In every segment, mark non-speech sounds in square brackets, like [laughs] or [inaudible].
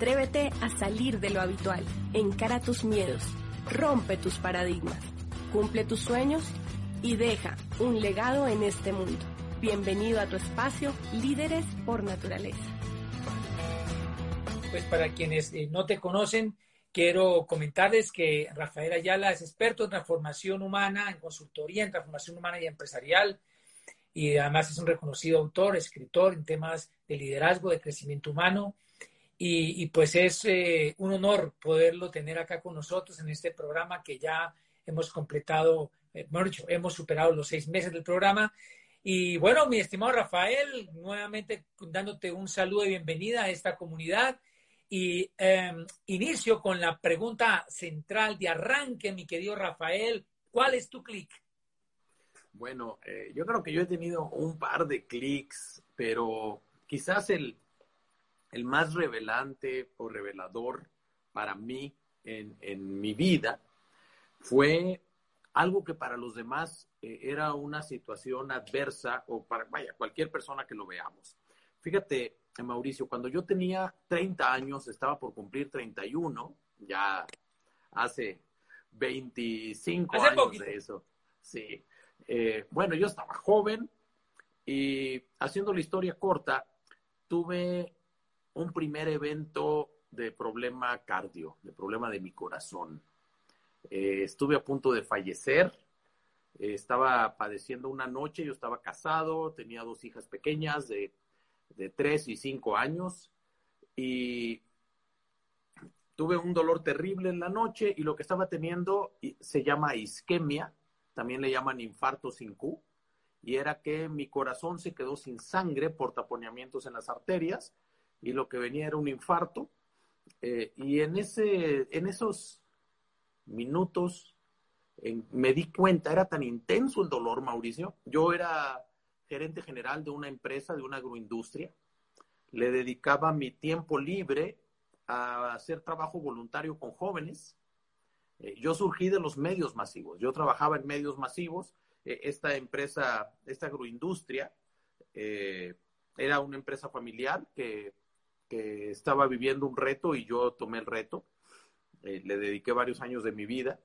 Atrévete a salir de lo habitual. Encara tus miedos. Rompe tus paradigmas. Cumple tus sueños y deja un legado en este mundo. Bienvenido a tu espacio Líderes por Naturaleza. Pues para quienes eh, no te conocen, quiero comentarles que Rafael Ayala es experto en transformación humana, en consultoría en transformación humana y empresarial, y además es un reconocido autor, escritor en temas de liderazgo, de crecimiento humano, y, pues es eh, un honor poderlo tener acá con nosotros en este programa que ya hemos completado, eh, hemos superado los seis meses del programa. Y bueno, mi estimado Rafael, nuevamente dándote un saludo y bienvenida a esta comunidad. Y em, inicio con la pregunta central de arranque, mi querido Rafael. ¿Cuál es tu clic? Bueno, eh, yo creo que yo he tenido un par de clics, pero quizás el, el más revelante o revelador para mí en, en mi vida fue algo que para los demás eh, era una situación adversa o para, vaya, cualquier persona que lo veamos. Fíjate, Mauricio, cuando yo tenía 30 años, estaba por cumplir 31, ya hace 25 años de eso. Sí. Eh, bueno, yo estaba joven y haciendo la historia corta, tuve un primer evento de problema cardio, de problema de mi corazón. Eh, estuve a punto de fallecer, eh, estaba padeciendo una noche, yo estaba casado, tenía dos hijas pequeñas de, de tres y cinco años y tuve un dolor terrible en la noche y lo que estaba teniendo se llama isquemia, también le llaman infarto sin Q, y era que mi corazón se quedó sin sangre por taponeamientos en las arterias y lo que venía era un infarto. Eh, y en, ese, en esos minutos me di cuenta, era tan intenso el dolor, Mauricio. Yo era gerente general de una empresa, de una agroindustria. Le dedicaba mi tiempo libre a hacer trabajo voluntario con jóvenes. Eh, yo surgí de los medios masivos. Yo trabajaba en medios masivos. Eh, esta empresa, esta agroindustria, era una empresa familiar que que estaba viviendo un reto y yo tomé el reto. Eh, le dediqué varios años de mi vida,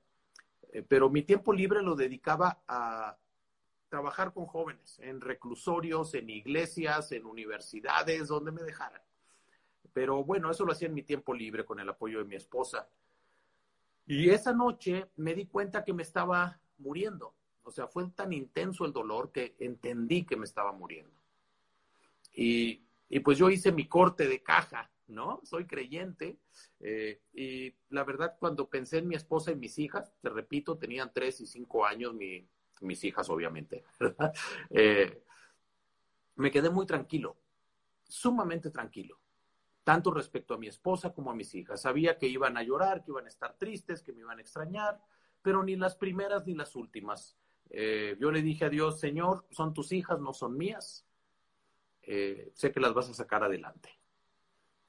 eh, pero mi tiempo libre lo dedicaba a trabajar con jóvenes en reclusorios, en iglesias, en universidades, donde me dejaran. Pero bueno, eso lo hacía en mi tiempo libre con el apoyo de mi esposa. Y esa noche me di cuenta que me estaba muriendo. O sea, fue tan intenso el dolor que entendí que me estaba muriendo. Y y pues yo hice mi corte de caja, ¿no? Soy creyente. Eh, y la verdad, cuando pensé en mi esposa y mis hijas, te repito, tenían tres y cinco años, mis hijas, obviamente, [laughs] eh, me quedé muy tranquilo, sumamente tranquilo, tanto respecto a mi esposa como a mis hijas. Sabía que iban a llorar, que iban a estar tristes, que me iban a extrañar, pero ni las primeras ni las últimas. Eh, yo le dije a Dios, Señor, son tus hijas, no son mías. Eh, sé que las vas a sacar adelante.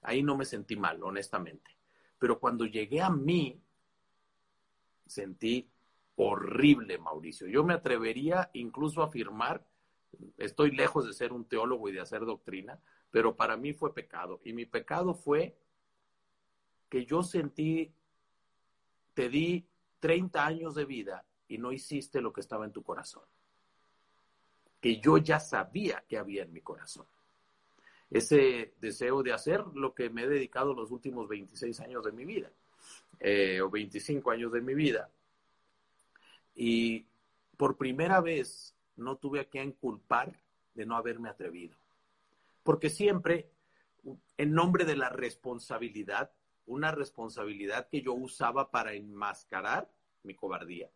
Ahí no me sentí mal, honestamente. Pero cuando llegué a mí, sentí horrible, Mauricio. Yo me atrevería incluso a afirmar, estoy lejos de ser un teólogo y de hacer doctrina, pero para mí fue pecado. Y mi pecado fue que yo sentí, te di 30 años de vida y no hiciste lo que estaba en tu corazón yo ya sabía que había en mi corazón. Ese deseo de hacer lo que me he dedicado los últimos 26 años de mi vida, eh, o 25 años de mi vida. Y por primera vez no tuve a quien culpar de no haberme atrevido. Porque siempre, en nombre de la responsabilidad, una responsabilidad que yo usaba para enmascarar mi cobardía.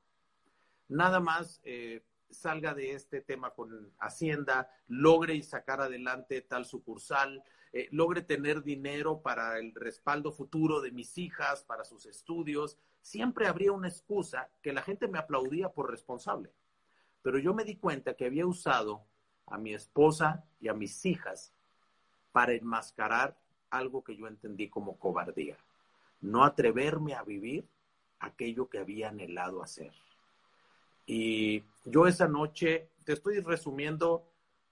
Nada más eh, salga de este tema con Hacienda, logre sacar adelante tal sucursal, eh, logre tener dinero para el respaldo futuro de mis hijas, para sus estudios, siempre habría una excusa que la gente me aplaudía por responsable. Pero yo me di cuenta que había usado a mi esposa y a mis hijas para enmascarar algo que yo entendí como cobardía. No atreverme a vivir aquello que había anhelado hacer. Y yo esa noche, te estoy resumiendo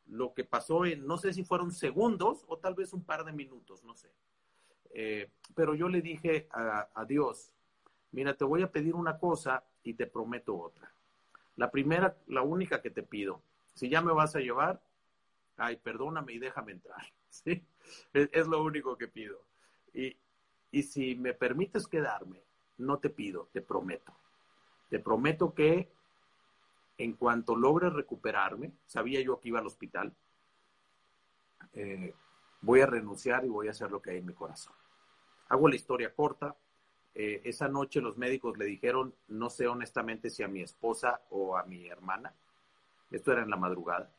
lo que pasó en, no sé si fueron segundos o tal vez un par de minutos, no sé. Eh, pero yo le dije a, a Dios, mira, te voy a pedir una cosa y te prometo otra. La primera, la única que te pido, si ya me vas a llevar, ay, perdóname y déjame entrar. [laughs] ¿sí? Es, lo único que pido. Y, y si me permites quedarme, no te pido, te prometo. Te prometo que en cuanto logre recuperarme, sabía yo que iba al hospital, eh, voy a renunciar y voy a hacer lo que hay en mi corazón. Hago la historia corta. Eh, esa noche los médicos le dijeron, no sé honestamente si a mi esposa o a mi hermana, esto era en la madrugada,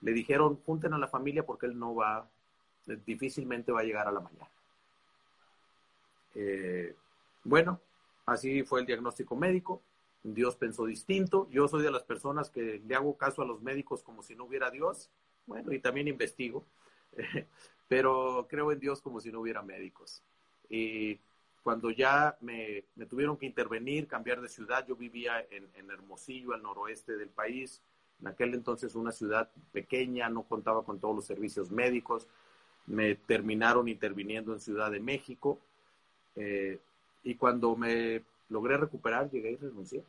le dijeron, junten a la familia porque él no va, difícilmente va a llegar a la mañana. Eh, bueno, así fue el diagnóstico médico. Dios pensó distinto. Yo soy de las personas que le hago caso a los médicos como si no hubiera Dios. Bueno, y también investigo, [laughs] pero creo en Dios como si no hubiera médicos. Y cuando ya me, tuvieron que intervenir, cambiar de ciudad, yo vivía en, en Hermosillo, al noroeste del país, en aquel entonces una ciudad pequeña, no contaba con todos los servicios médicos. Me terminaron interviniendo en Ciudad de México. Eh, y cuando me logré recuperar, llegué y renuncié.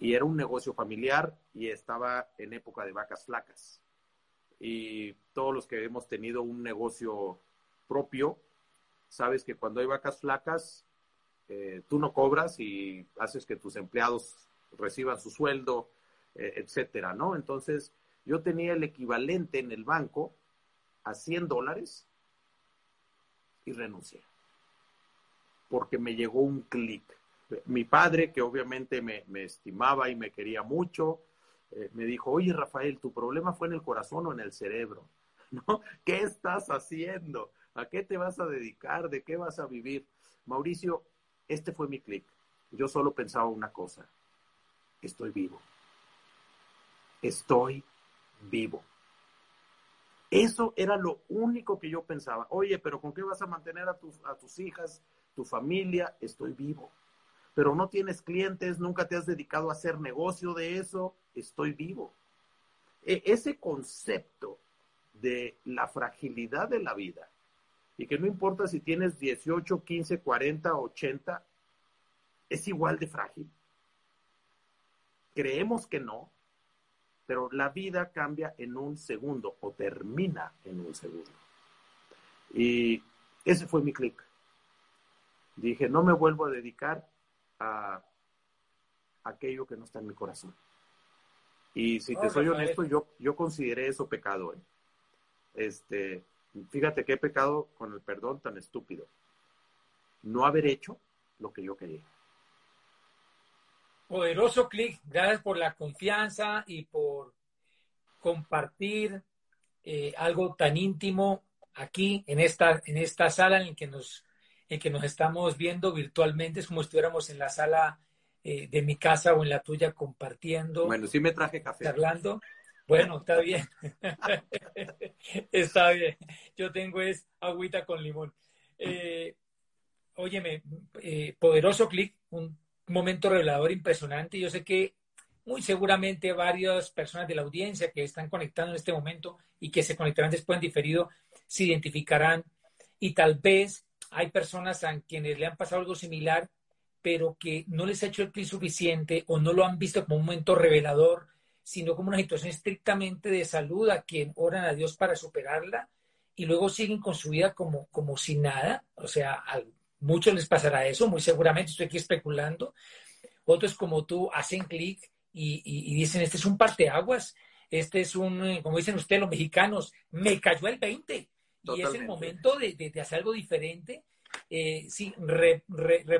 Y era un negocio familiar y estaba en época de vacas flacas. Y todos los que hemos tenido un negocio propio, sabes que cuando hay vacas flacas, eh, tú no cobras y haces que tus empleados reciban su sueldo, eh, etcétera, ¿no? Entonces, yo tenía el equivalente en el banco a 100 dólares y renuncié. Porque me llegó un clic. Mi padre, que obviamente me, estimaba y me quería mucho, eh, me dijo, oye Rafael, ¿tu problema fue en el corazón o en el cerebro? [laughs] ¿No? ¿Qué estás haciendo? ¿A qué te vas a dedicar? ¿De qué vas a vivir? Mauricio, este fue mi clic. Yo solo pensaba una cosa, estoy vivo estoy vivo. Eso era lo único que yo pensaba. Oye, pero ¿con qué vas a mantener a a tus hijas, tu familia? Estoy vivo. Pero no tienes clientes, nunca te has dedicado a hacer negocio de eso, estoy vivo. E, ese concepto de la fragilidad de la vida y que no importa si tienes 18, 15, 40, 80, es igual de frágil. Creemos que no, pero la vida cambia en un segundo o termina en un segundo. Y ese fue mi clic. Dije, no me vuelvo a dedicar a aquello que no está en mi corazón. Y si te soy honesto, yo, yo consideré eso pecado. ¿eh? Este, fíjate qué pecado con el perdón tan estúpido. No haber hecho lo que yo quería. Poderoso clic, gracias por la confianza y por compartir eh, algo tan íntimo aquí en esta, en esta sala en que nos, en que nos estamos viendo virtualmente. Es como si estuviéramos en la sala eh, de mi casa o en la tuya compartiendo. Bueno, sí me traje café. Charlando. Bueno, está bien. [laughs] está bien. Yo tengo es agüita con limón. Eh, óyeme, eh, poderoso clic, un momento revelador impresionante. Yo sé que muy seguramente varias personas de la audiencia que están conectando en este momento y que se conectarán después en diferido se identificarán y tal vez hay personas a quienes le han pasado algo similar, pero que no les ha hecho el clic suficiente o no lo han visto como un momento revelador, sino como una situación estrictamente de salud a quien oran a Dios para superarla y luego siguen con su vida como, como si nada. O sea, a muchos les pasará eso, muy seguramente estoy aquí especulando. Otros como tú hacen clic y, dicen, este es un parteaguas, este es un, eh, como dicen ustedes los mexicanos, me cayó el 20. Y es el momento de, hacer algo diferente, eh, sí, re,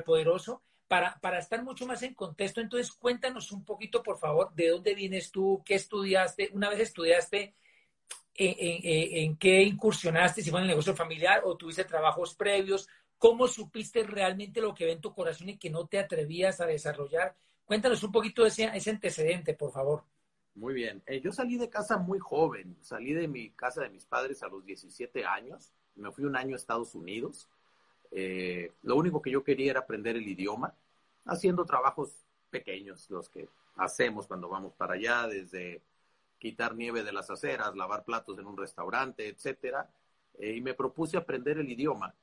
poderoso, para, para estar mucho más en contexto, entonces cuéntanos un poquito, por favor, de dónde vienes tú, qué estudiaste, una vez estudiaste, en, qué incursionaste, si fue en el negocio familiar o tuviste trabajos previos, cómo supiste realmente lo que ve en tu corazón y que no te atrevías a desarrollar. Cuéntanos un poquito de ese, ese antecedente, por favor. Muy bien. Eh, yo salí de casa muy joven. Salí de mi casa de mis padres a los 17 años. Me fui un año a Estados Unidos. Eh, lo único que yo quería era aprender el idioma, haciendo trabajos pequeños, los que hacemos cuando vamos para allá, desde quitar nieve de las aceras, lavar platos en un restaurante, etcétera. Eh, y me propuse aprender el idioma.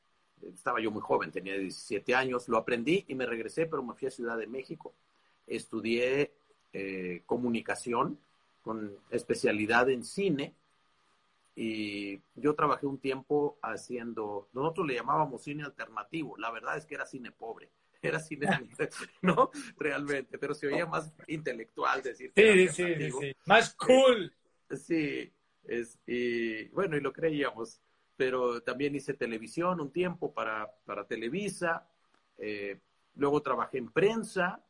Estaba yo muy joven, tenía 17 años. Lo aprendí y me regresé, pero me fui a Ciudad de México. Estudié eh, comunicación con especialidad en cine y yo trabajé un tiempo haciendo, nosotros le llamábamos cine alternativo, la verdad es que era cine pobre, [laughs] era cine, [laughs] ¿no? Realmente, pero se oía más intelectual decir. Sí, sí, sí, más cool. Sí, es, y bueno, y lo creíamos, pero también hice televisión un tiempo para, para Televisa, eh, luego trabajé en prensa,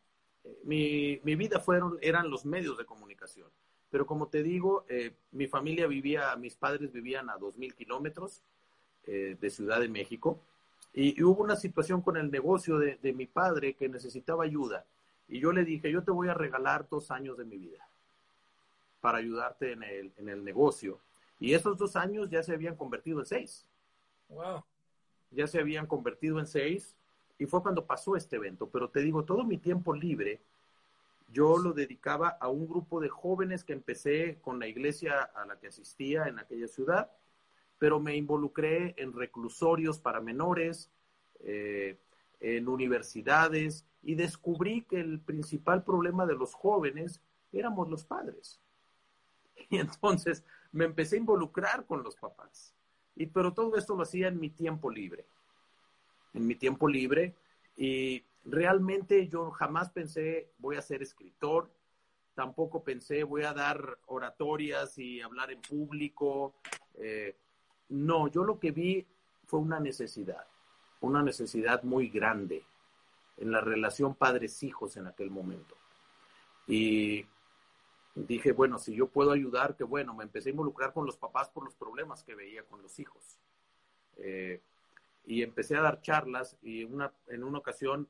mi, mi, vida fueron, eran los medios de comunicación. Pero como te digo, eh, mi familia vivía, mis padres vivían a 2.000 kilómetros eh, de Ciudad de México y, hubo una situación con el negocio de, de, mi padre que necesitaba ayuda. Y yo le dije, yo te voy a regalar dos años de mi vida para ayudarte en el, en el negocio. Y esos dos años ya se habían convertido en seis. Wow. Ya se habían convertido en seis y fue cuando pasó este evento. Pero te digo, todo mi tiempo libre yo lo dedicaba a un grupo de jóvenes que empecé con la iglesia a la que asistía en aquella ciudad, pero me involucré en reclusorios para menores, eh, en universidades, y descubrí que el principal problema de los jóvenes éramos los padres. [laughs] Y entonces me empecé a involucrar con los papás. Y, pero todo esto lo hacía en mi tiempo libre en mi tiempo libre y realmente yo jamás pensé voy a ser escritor, tampoco pensé voy a dar oratorias y hablar en público. Eh, no, yo lo que vi fue una necesidad, una necesidad muy grande en la relación padres-hijos en aquel momento. Y dije, bueno, si yo puedo ayudar, que bueno, me empecé a involucrar con los papás por los problemas que veía con los hijos. Eh, y empecé a dar charlas y una, en una ocasión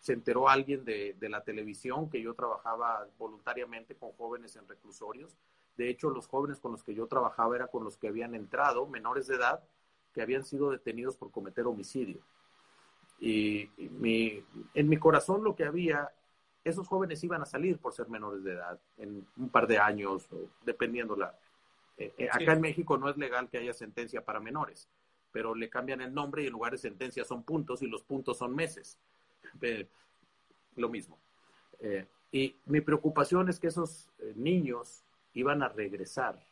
se enteró alguien de, de, la televisión que yo trabajaba voluntariamente con jóvenes en reclusorios. De hecho, los jóvenes con los que yo trabajaba eran con los que habían entrado, menores de edad, que habían sido detenidos por cometer homicidio. Y, mi, en mi corazón lo que había, esos jóvenes iban a salir por ser menores de edad en un par de años, dependiendo la... Eh, eh, acá en México no es legal que haya sentencia para menores pero le cambian el nombre y en lugar de sentencia son puntos y los puntos son meses. lo mismo. Eh, y mi preocupación es que esos eh, niños iban a regresar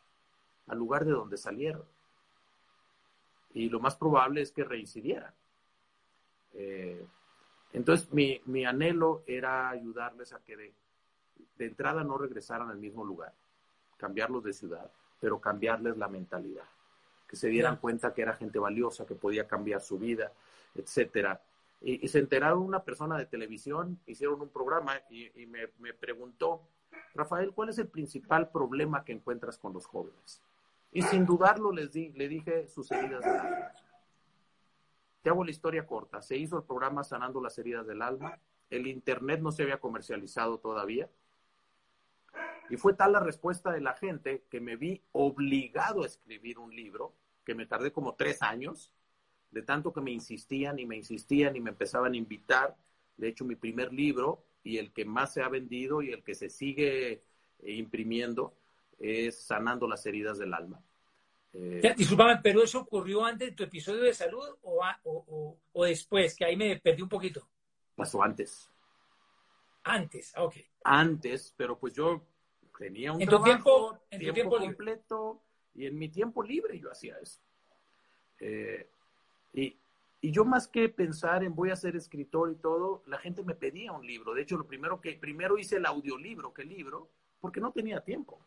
al lugar de donde salieron. Y lo más probable es que reincidieran. Eh, entonces, mi, mi, anhelo era ayudarles a que de entrada no regresaran al mismo lugar, cambiarlos de ciudad, pero cambiarles la mentalidad que se dieran cuenta que era gente valiosa, que podía cambiar su vida, etcétera. Y, se enteraron una persona de televisión, hicieron un programa y, me, preguntó, Rafael, ¿cuál es el principal problema que encuentras con los jóvenes? Y sin dudarlo les di, le dije sus heridas del alma. Te hago la historia corta. Se hizo el programa Sanando las heridas del alma. El Internet no se había comercializado todavía. Y fue tal la respuesta de la gente que me vi obligado a escribir un libro, que me tardé como tres años, de tanto que me insistían y me insistían y me empezaban a invitar. De hecho, mi primer libro y el que más se ha vendido y el que se sigue eh, imprimiendo es Sanando las heridas del alma. Eh, disculpame, pero eso ocurrió antes de tu episodio de salud o, o, o, después, que ahí me perdí un poquito. Pasó antes. Antes, ok. Antes, pero pues yo tenía un ¿En trabajo, tiempo, tiempo, completo y en mi tiempo libre yo hacía eso. Eh, y, y, yo más que pensar en voy a ser escritor y todo, la gente me pedía un libro. De hecho, lo primero que primero hice el audiolibro que libro, porque no tenía tiempo.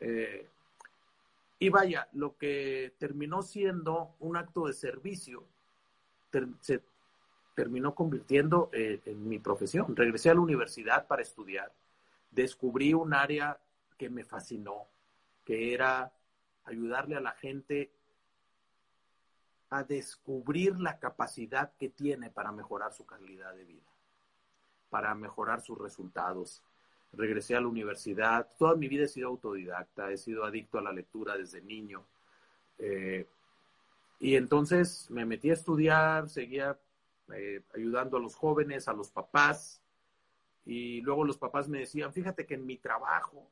Eh, y vaya, lo que terminó siendo un acto de servicio, se terminó convirtiendo eh, en mi profesión. Regresé a la universidad para estudiar. Descubrí un área que me fascinó, que era ayudarle a la gente a descubrir la capacidad que tiene para mejorar su calidad de vida, para mejorar sus resultados. Regresé a la universidad, toda mi vida he sido autodidacta, he sido adicto a la lectura desde niño. Eh, y entonces me metí a estudiar, seguía eh, ayudando a los jóvenes, a los papás, y luego los papás me decían, fíjate que en mi trabajo,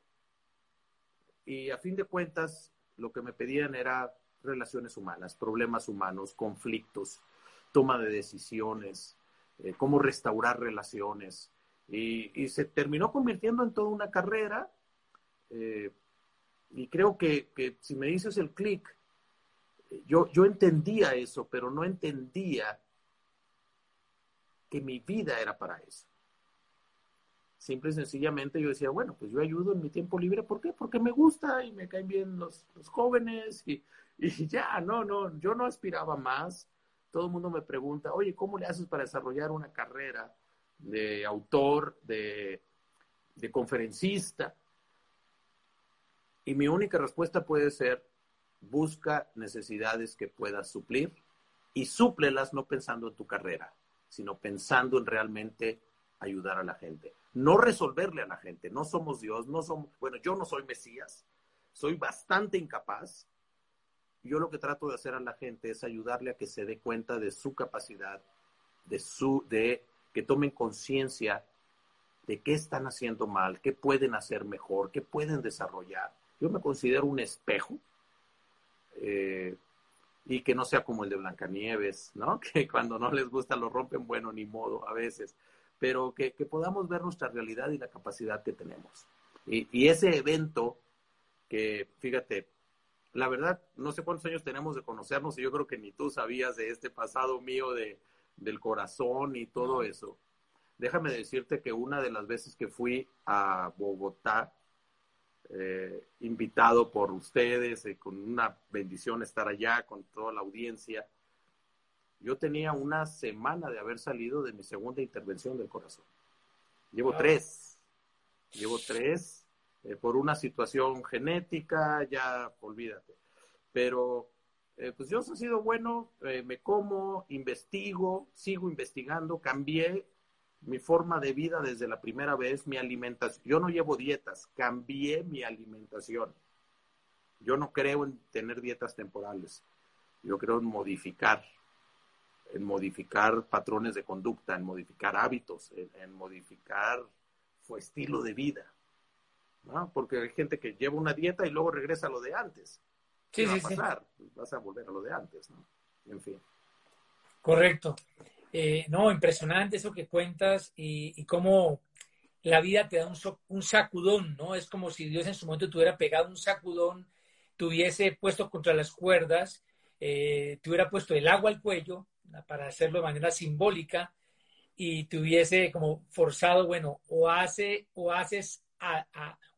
y a fin de cuentas, lo que me pedían era relaciones humanas, problemas humanos, conflictos, toma de decisiones, eh, cómo restaurar relaciones. Y, se terminó convirtiendo en toda una carrera. Eh, y creo que, si me dices el clic, yo, yo entendía eso, pero no entendía que mi vida era para eso. Simple y sencillamente yo decía, bueno, pues yo ayudo en mi tiempo libre. ¿Por qué? Porque me gusta y me caen bien los, los jóvenes y, [laughs] y ya, no, no, yo no aspiraba más. Todo el mundo me pregunta, oye, ¿cómo le haces para desarrollar una carrera de autor, de, de conferencista? Y mi única respuesta puede ser, busca necesidades que puedas suplir y súplelas no pensando en tu carrera, sino pensando en realmente ayudar a la gente. No resolverle a la gente, no somos Dios, no somos, bueno, yo no soy Mesías, soy bastante incapaz, yo lo que trato de hacer a la gente es ayudarle a que se dé cuenta de su capacidad, de su, de que tomen conciencia de qué están haciendo mal, qué pueden hacer mejor, qué pueden desarrollar. Yo me considero un espejo eh, y que no sea como el de Blancanieves, ¿no? [laughs] Que cuando no les gusta lo rompen, bueno, ni modo a veces, pero que, podamos ver nuestra realidad y la capacidad que tenemos. Y, y ese evento que, fíjate, la verdad, no sé cuántos años tenemos de conocernos y yo creo que ni tú sabías de este pasado mío de, del corazón y todo eso. Déjame decirte que una de las veces que fui a Bogotá, eh, invitado por ustedes, y con una bendición estar allá con toda la audiencia, yo tenía una semana de haber salido de mi segunda intervención del corazón. Llevo tres, llevo tres eh, por una situación genética, ya olvídate. Pero eh, pues Dios ha sido bueno, eh, me como, investigo, sigo investigando, cambié mi forma de vida desde la primera vez, mi alimentación. Yo no llevo dietas, cambié mi alimentación. Yo no creo en tener dietas temporales. Yo creo en modificar, en modificar patrones de conducta, en modificar hábitos, en, modificar su estilo de vida. Porque hay gente que lleva una dieta y luego regresa a lo de antes. ¿Qué va a pasar? Vas a volver a lo de antes, ¿no? En fin. Correcto. Eh, no, impresionante eso que cuentas y, cómo la vida te da un, un, sacudón, ¿no? Es como si Dios en su momento te hubiera pegado un sacudón, te hubiese puesto contra las cuerdas, eh, te hubiera puesto el agua al cuello, para hacerlo de manera simbólica, y te hubiese como forzado, bueno, o, hace, o haces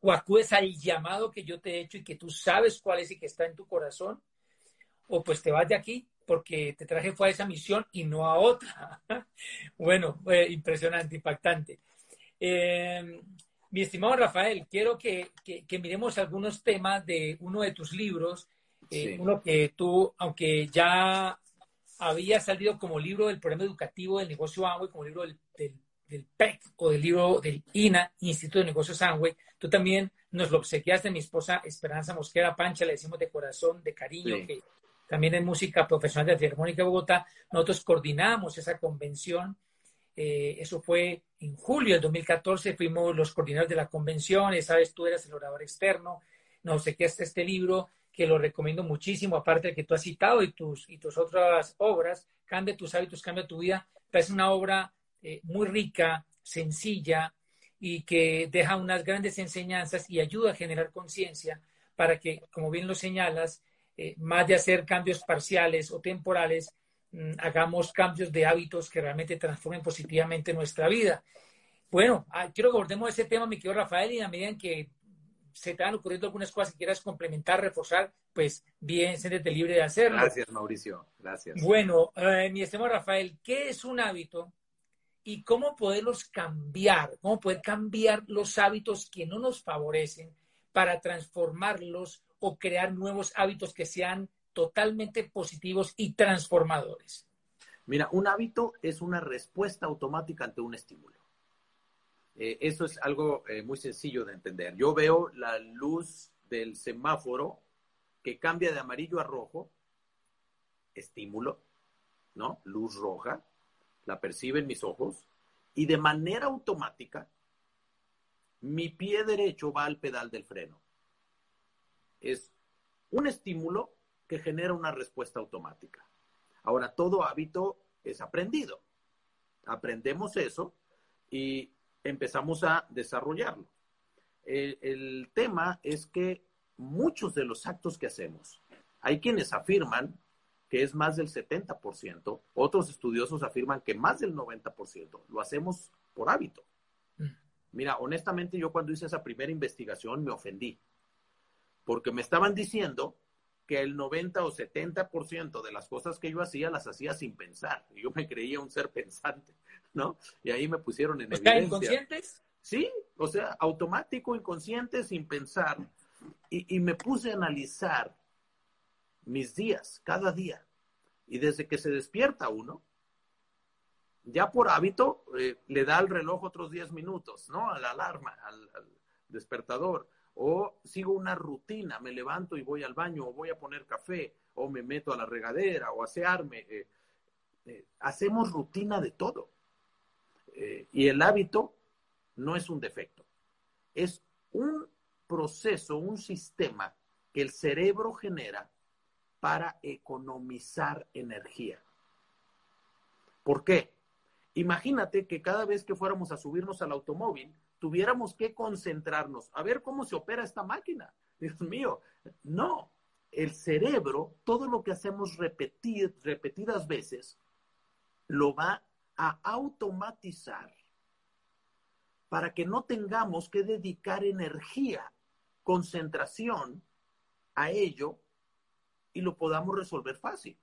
o acudes al llamado que yo te he hecho y que tú sabes cuál es y que está en tu corazón, o pues te vas de aquí porque te traje fue a esa misión y no a otra. [laughs] bueno, impresionante, impactante. Em, mi estimado Rafael, quiero que, que, miremos algunos temas de uno de tus libros, eh, uno que tú, aunque ya había salido como libro del programa educativo del negocio Amway, como libro del, del del PEC o del libro del INA, Instituto de Negocios Sangüe, tú también nos lo obsequiaste, mi esposa Esperanza Mosquera Pancha, le decimos de corazón, de cariño, que también es música profesional de la Filarmónica de Bogotá. Nosotros coordinamos esa convención. Eh, eso fue en julio del 2014, fuimos los coordinadores de la convención, esa vez tú eras el orador externo, nos obsequiaste este libro que lo recomiendo muchísimo, aparte de que tú has citado y tus, y tus otras obras, Cambia tus hábitos, cambia tu vida, es una obra eh, muy rica, sencilla y que deja unas grandes enseñanzas y ayuda a generar conciencia para que, como bien lo señalas, eh, más de hacer cambios parciales o temporales, mm, hagamos cambios de hábitos que realmente transformen positivamente nuestra vida. Bueno, ah, quiero que abordemos ese tema, mi querido Rafael, y a medida que se te han ocurrido algunas cosas que quieras complementar, reforzar, pues bien, siéntete libre de hacerlo. Gracias, Mauricio. Gracias. Bueno, eh, mi estimado Rafael, ¿qué es un hábito y cómo poderlos cambiar? ¿Cómo poder cambiar los hábitos que no nos favorecen para transformarlos o crear nuevos hábitos que sean totalmente positivos y transformadores? Mira, un hábito es una respuesta automática ante un estímulo. Eh, eso es algo eh, muy sencillo de entender. Yo veo la luz del semáforo que cambia de amarillo a rojo, estímulo, ¿no? Luz roja, la perciben mis ojos, y de manera automática, mi pie derecho va al pedal del freno. Es un estímulo que genera una respuesta automática. Ahora, todo hábito es aprendido. Aprendemos eso y empezamos a desarrollarlo. El, tema es que muchos de los actos que hacemos, hay quienes afirman que es más del 70%, otros estudiosos afirman que más del 90% lo hacemos por hábito. Mm. Mira, honestamente yo cuando hice esa primera investigación me ofendí, porque me estaban diciendo que el 90 o 70% de las cosas que yo hacía las hacía sin pensar. Yo me creía un ser pensante, ¿no? Y ahí me pusieron en evidencia. inconscientes? Sí, o sea, automático, inconsciente, sin pensar. Y, me puse a analizar mis días, cada día. Y desde que se despierta uno, ya por hábito, eh, le da al reloj otros 10 minutos, ¿no? A la alarma, al despertador o sigo una rutina, me levanto y voy al baño, o voy a poner café, o me meto a la regadera, o asearme. Eh, eh, hacemos rutina de todo. Eh, y el hábito no es un defecto, es un proceso, un sistema que el cerebro genera para economizar energía. ¿Por qué? Imagínate que cada vez que fuéramos a subirnos al automóvil, tuviéramos que concentrarnos a ver cómo se opera esta máquina. Dios mío, no. El cerebro, todo lo que hacemos repetir, repetidas veces, lo va a automatizar para que no tengamos que dedicar energía, concentración a ello y lo podamos resolver fácil.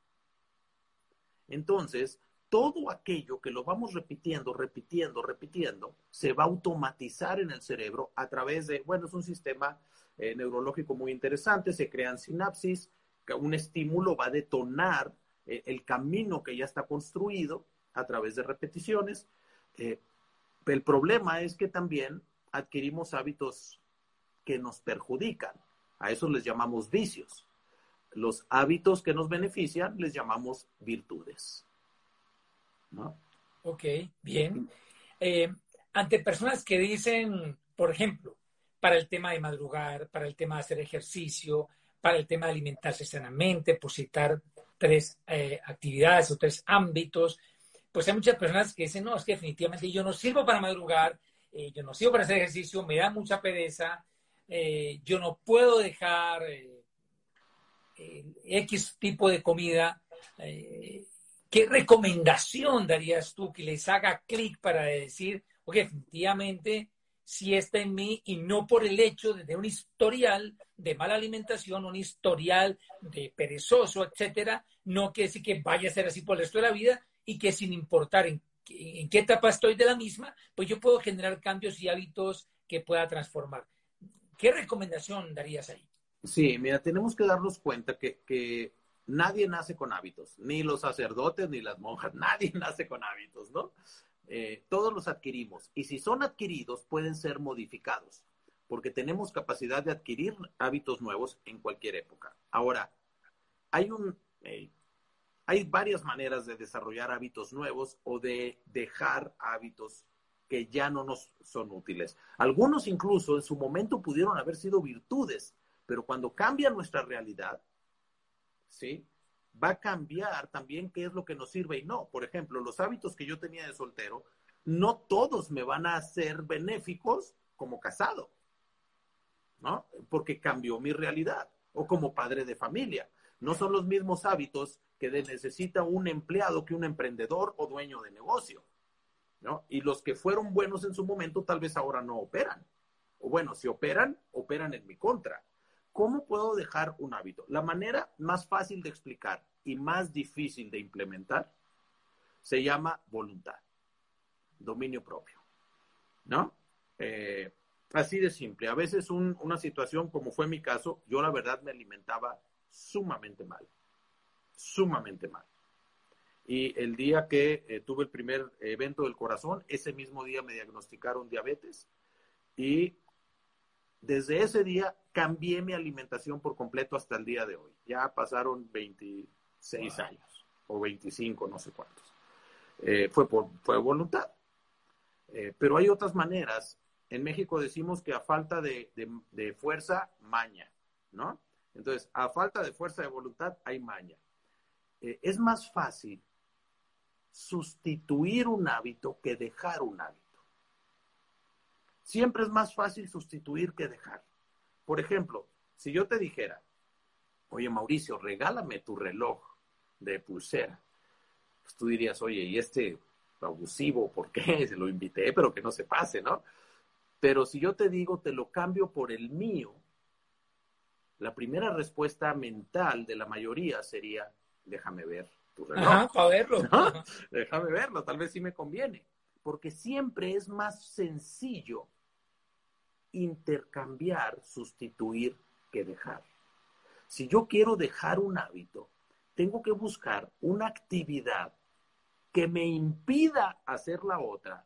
Entonces, todo aquello que lo vamos repitiendo, repitiendo, repitiendo, se va a automatizar en el cerebro a través de, bueno, es un sistema eh, neurológico muy interesante, se crean sinapsis, que un estímulo va a detonar eh, el camino que ya está construido a través de repeticiones. Eh, el problema es que también adquirimos hábitos que nos perjudican. A eso les llamamos vicios. Los hábitos que nos benefician les llamamos virtudes. ¿No? Ok, bien. Eh, ante personas que dicen, por ejemplo, para el tema de madrugar, para el tema de hacer ejercicio, para el tema de alimentarse sanamente, por citar tres eh, actividades o tres ámbitos, pues hay muchas personas que dicen, no, es que definitivamente yo no sirvo para madrugar, eh, yo no sirvo para hacer ejercicio, me da mucha pereza, yo no puedo dejar X tipo de comida, ¿Qué recomendación darías tú que les haga clic para decir, ok, definitivamente si está en mí y no por el hecho de, un historial de mala alimentación, un historial de perezoso, etcétera, no quiere decir que vaya a ser así por el resto de la vida y que sin importar en, en qué etapa estoy de la misma, pues yo puedo generar cambios y hábitos que pueda transformar. ¿Qué recomendación darías ahí? Sí, mira, tenemos que darnos cuenta que, que nadie nace con hábitos, ni los sacerdotes ni las monjas, [laughs] nadie nace con hábitos, ¿no? Eh, todos los adquirimos y si son adquiridos pueden ser modificados porque tenemos capacidad de adquirir hábitos nuevos en cualquier época. Ahora, hay un, eh, hay varias maneras de desarrollar hábitos nuevos o de dejar hábitos que ya no nos son útiles. Algunos incluso en su momento pudieron haber sido virtudes, pero cuando cambia nuestra realidad, ¿sí? Va a cambiar también qué es lo que nos sirve y no. Por ejemplo, los hábitos que yo tenía de soltero, no todos me van a ser benéficos como casado, ¿no? Porque cambió mi realidad o como padre de familia. No son los mismos hábitos que necesita un empleado que un emprendedor o dueño de negocio, ¿no? Y los que fueron buenos en su momento tal vez ahora no operan. o bueno, si operan, operan en mi contra. ¿Cómo puedo dejar un hábito? La manera más fácil de explicar y más difícil de implementar se llama voluntad, dominio propio, ¿no? Eh, así de simple. A veces una situación como fue mi caso, yo la verdad me alimentaba sumamente mal, sumamente mal. Y el día que eh, tuve el primer evento del corazón, ese mismo día me diagnosticaron diabetes y desde ese día cambié mi alimentación por completo hasta el día de hoy. Ya pasaron 26 años o 25, no sé cuántos. Eh, fue por fue voluntad. Eh, pero hay otras maneras. En México decimos que a falta de, de, fuerza, maña, ¿no? Entonces, a falta de fuerza de voluntad, hay maña. Eh, es más fácil sustituir un hábito que dejar un hábito. Siempre es más fácil sustituir que dejar. Por ejemplo, si yo te dijera, oye Mauricio, regálame tu reloj de pulsera, pues tú dirías, oye, ¿y este abusivo por qué? [laughs] Se lo invité, pero que no se pase, ¿no? Pero si yo te digo, te lo cambio por el mío, la primera respuesta mental de la mayoría sería, déjame ver tu reloj. Ajá, para verlo. [laughs] Déjame verlo, tal vez sí me conviene. Porque siempre es más sencillo intercambiar, sustituir que dejar. Si yo quiero dejar un hábito, tengo que buscar una actividad que me impida hacer la otra,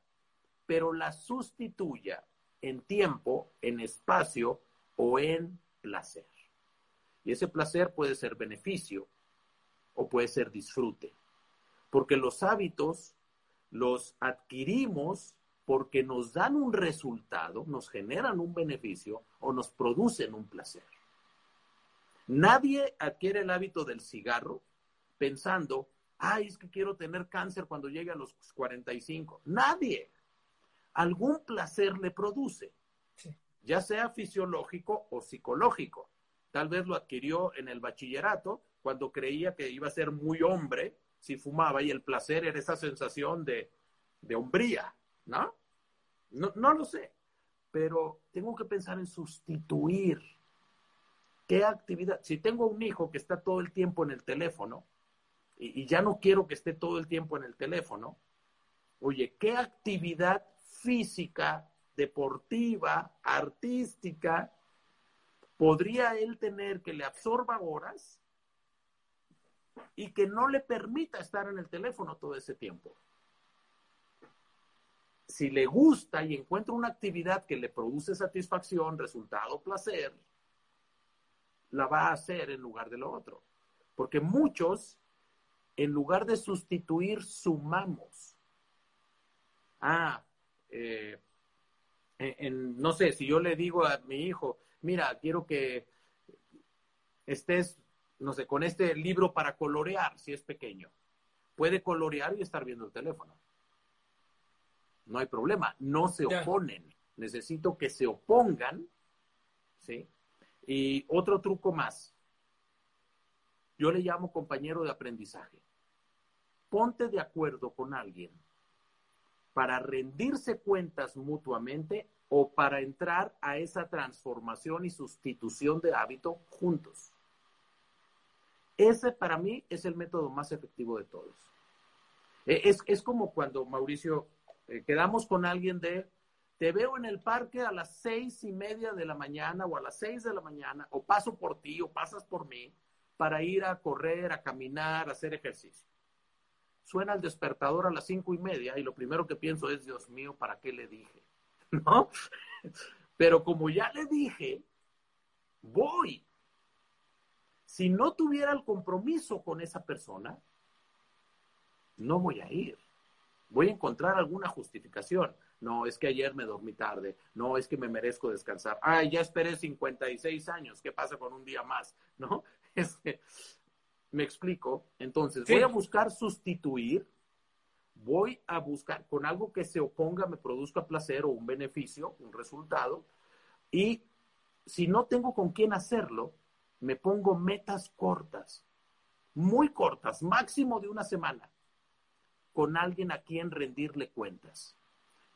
pero la sustituya en tiempo, en espacio o en placer. Y ese placer puede ser beneficio o puede ser disfrute, porque los hábitos los adquirimos porque nos dan un resultado, nos generan un beneficio o nos producen un placer. Nadie adquiere el hábito del cigarro pensando, ay, es que quiero tener cáncer cuando llegue a los 45. Nadie. Algún placer le produce, ya sea fisiológico o psicológico. Tal vez lo adquirió en el bachillerato cuando creía que iba a ser muy hombre si fumaba y el placer era esa sensación de, de hombría. ¿No? No, no lo sé, pero tengo que pensar en sustituir. ¿Qué actividad? Si tengo un hijo que está todo el tiempo en el teléfono y, y ya no quiero que esté todo el tiempo en el teléfono, oye, ¿qué actividad física, deportiva, artística podría él tener que le absorba horas y que no le permita estar en el teléfono todo ese tiempo? Si le gusta y encuentra una actividad que le produce satisfacción, resultado, placer, la va a hacer en lugar de lo otro. Porque muchos, en lugar de sustituir, sumamos. Ah, eh, no sé, si yo le digo a mi hijo, mira, quiero que estés, no sé, con este libro para colorear, si es pequeño. Puede colorear y estar viendo el teléfono no hay problema, no se oponen. Necesito que se opongan, ¿sí? Y otro truco más. Yo le llamo compañero de aprendizaje. Ponte de acuerdo con alguien para rendirse cuentas mutuamente o para entrar a esa transformación y sustitución de hábito juntos. Ese para mí es el método más efectivo de todos. E, es, es como cuando Mauricio eh, quedamos con alguien de, te veo en el parque a las seis y media de la mañana o a las seis de la mañana, o paso por ti o pasas por mí para ir a correr, a caminar, a hacer ejercicio. Suena el despertador a las cinco y media y lo primero que pienso es, Dios mío, ¿para qué le dije? [laughs] ¿No? Pero como ya le dije, voy. Si no tuviera el compromiso con esa persona, no voy a ir. Voy a encontrar alguna justificación. No, es que ayer me dormí tarde. No, es que me merezco descansar. Ay, ya esperé 56 años. ¿Qué pasa con un día más? [laughs] ¿No? Este, me explico. Entonces, voy a buscar sustituir. Voy a buscar con algo que se oponga, me produzca placer o un beneficio, un resultado. Y si no tengo con quién hacerlo, me pongo metas cortas, muy cortas, máximo de una semana con alguien a quien rendirle cuentas.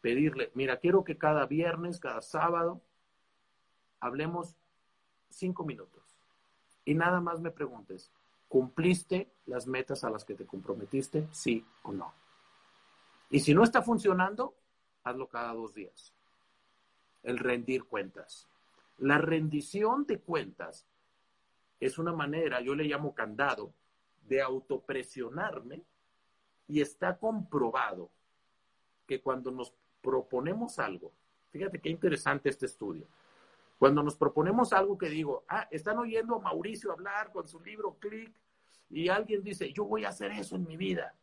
Pedirle, mira, quiero que cada viernes, cada sábado, hablemos cinco minutos y nada más me preguntes, ¿cumpliste las metas a las que te comprometiste? Sí o no. Y si no está funcionando, hazlo cada dos días. El rendir cuentas. La rendición de cuentas es una manera, yo le llamo candado, de autopresionarme y está comprobado que cuando nos proponemos algo, fíjate qué interesante este estudio, cuando nos proponemos algo que digo, ah, están oyendo a Mauricio hablar con su libro Click y alguien dice, yo voy a hacer eso en mi vida,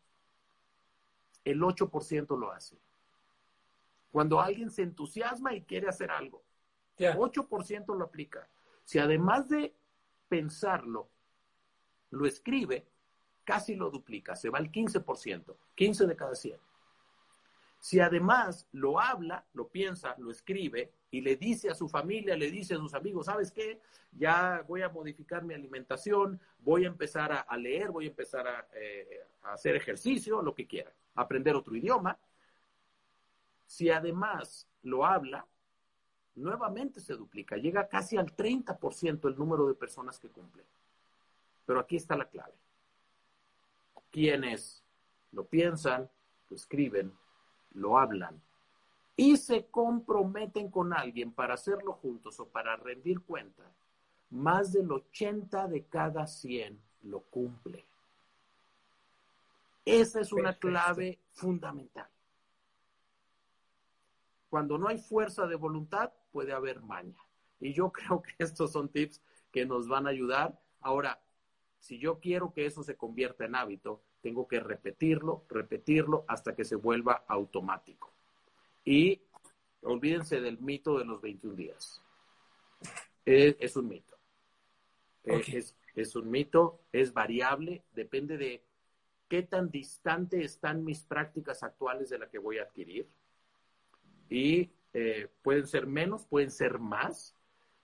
el 8% lo hace. Cuando alguien se entusiasma y quiere hacer algo, yeah. 8% lo aplica. Si además de pensarlo, lo escribe, casi lo duplica, se va al 15%, 15 de cada 100. Si además lo habla, lo piensa, lo escribe y le dice a su familia, le dice a sus amigos, ¿sabes qué? Ya voy a modificar mi alimentación, voy a empezar a, leer, voy a empezar a, eh, a hacer ejercicio, lo que quiera, aprender otro idioma. Si además lo habla, nuevamente se duplica, llega casi al 30% el número de personas que cumplen. Pero aquí está la clave quienes lo piensan, lo escriben, lo hablan y se comprometen con alguien para hacerlo juntos o para rendir cuenta, más del 80 de cada 100 lo cumple. Esa es una clave fundamental. Cuando no hay fuerza de voluntad, puede haber maña. Y yo [laughs] creo que estos son tips que nos van a ayudar. Ahora, si yo quiero que eso se convierta en hábito, tengo que repetirlo, repetirlo hasta que se vuelva automático. Y olvídense del mito de los 21 días. Es, un mito. Es, es, un mito, es variable, depende de qué tan distante están mis prácticas actuales de la que voy a adquirir. Y eh, pueden ser menos, pueden ser más.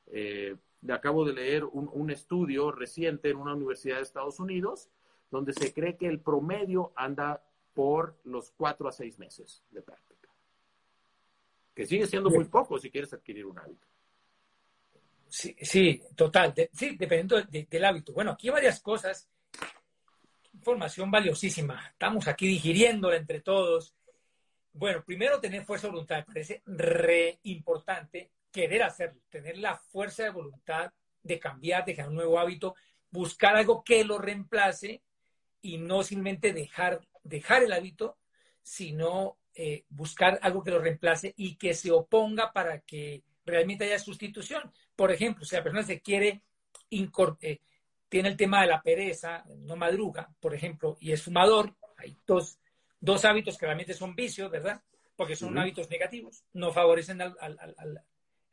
Eh, acabo de leer un, estudio reciente en una universidad de Estados Unidos donde se cree que el promedio anda por los cuatro a seis meses de práctica. Que sigue siendo muy poco si quieres adquirir un hábito. Sí, sí total. sí, dependiendo del hábito. Bueno, aquí hay varias cosas. Información valiosísima. Estamos aquí digiriéndola entre todos. Bueno, primero tener fuerza de voluntad. Me parece re importante querer hacerlo, tener la fuerza de voluntad de cambiar, de crear un nuevo hábito, buscar algo que lo reemplace y no simplemente dejar, dejar el hábito, sino eh, buscar algo que lo reemplace y que se oponga para que realmente haya sustitución. Por ejemplo, si la persona se quiere eh, tiene el tema de la pereza, no madruga, por ejemplo, y es fumador, hay dos, dos hábitos que realmente son vicios, ¿verdad? Porque son hábitos negativos, no favorecen al,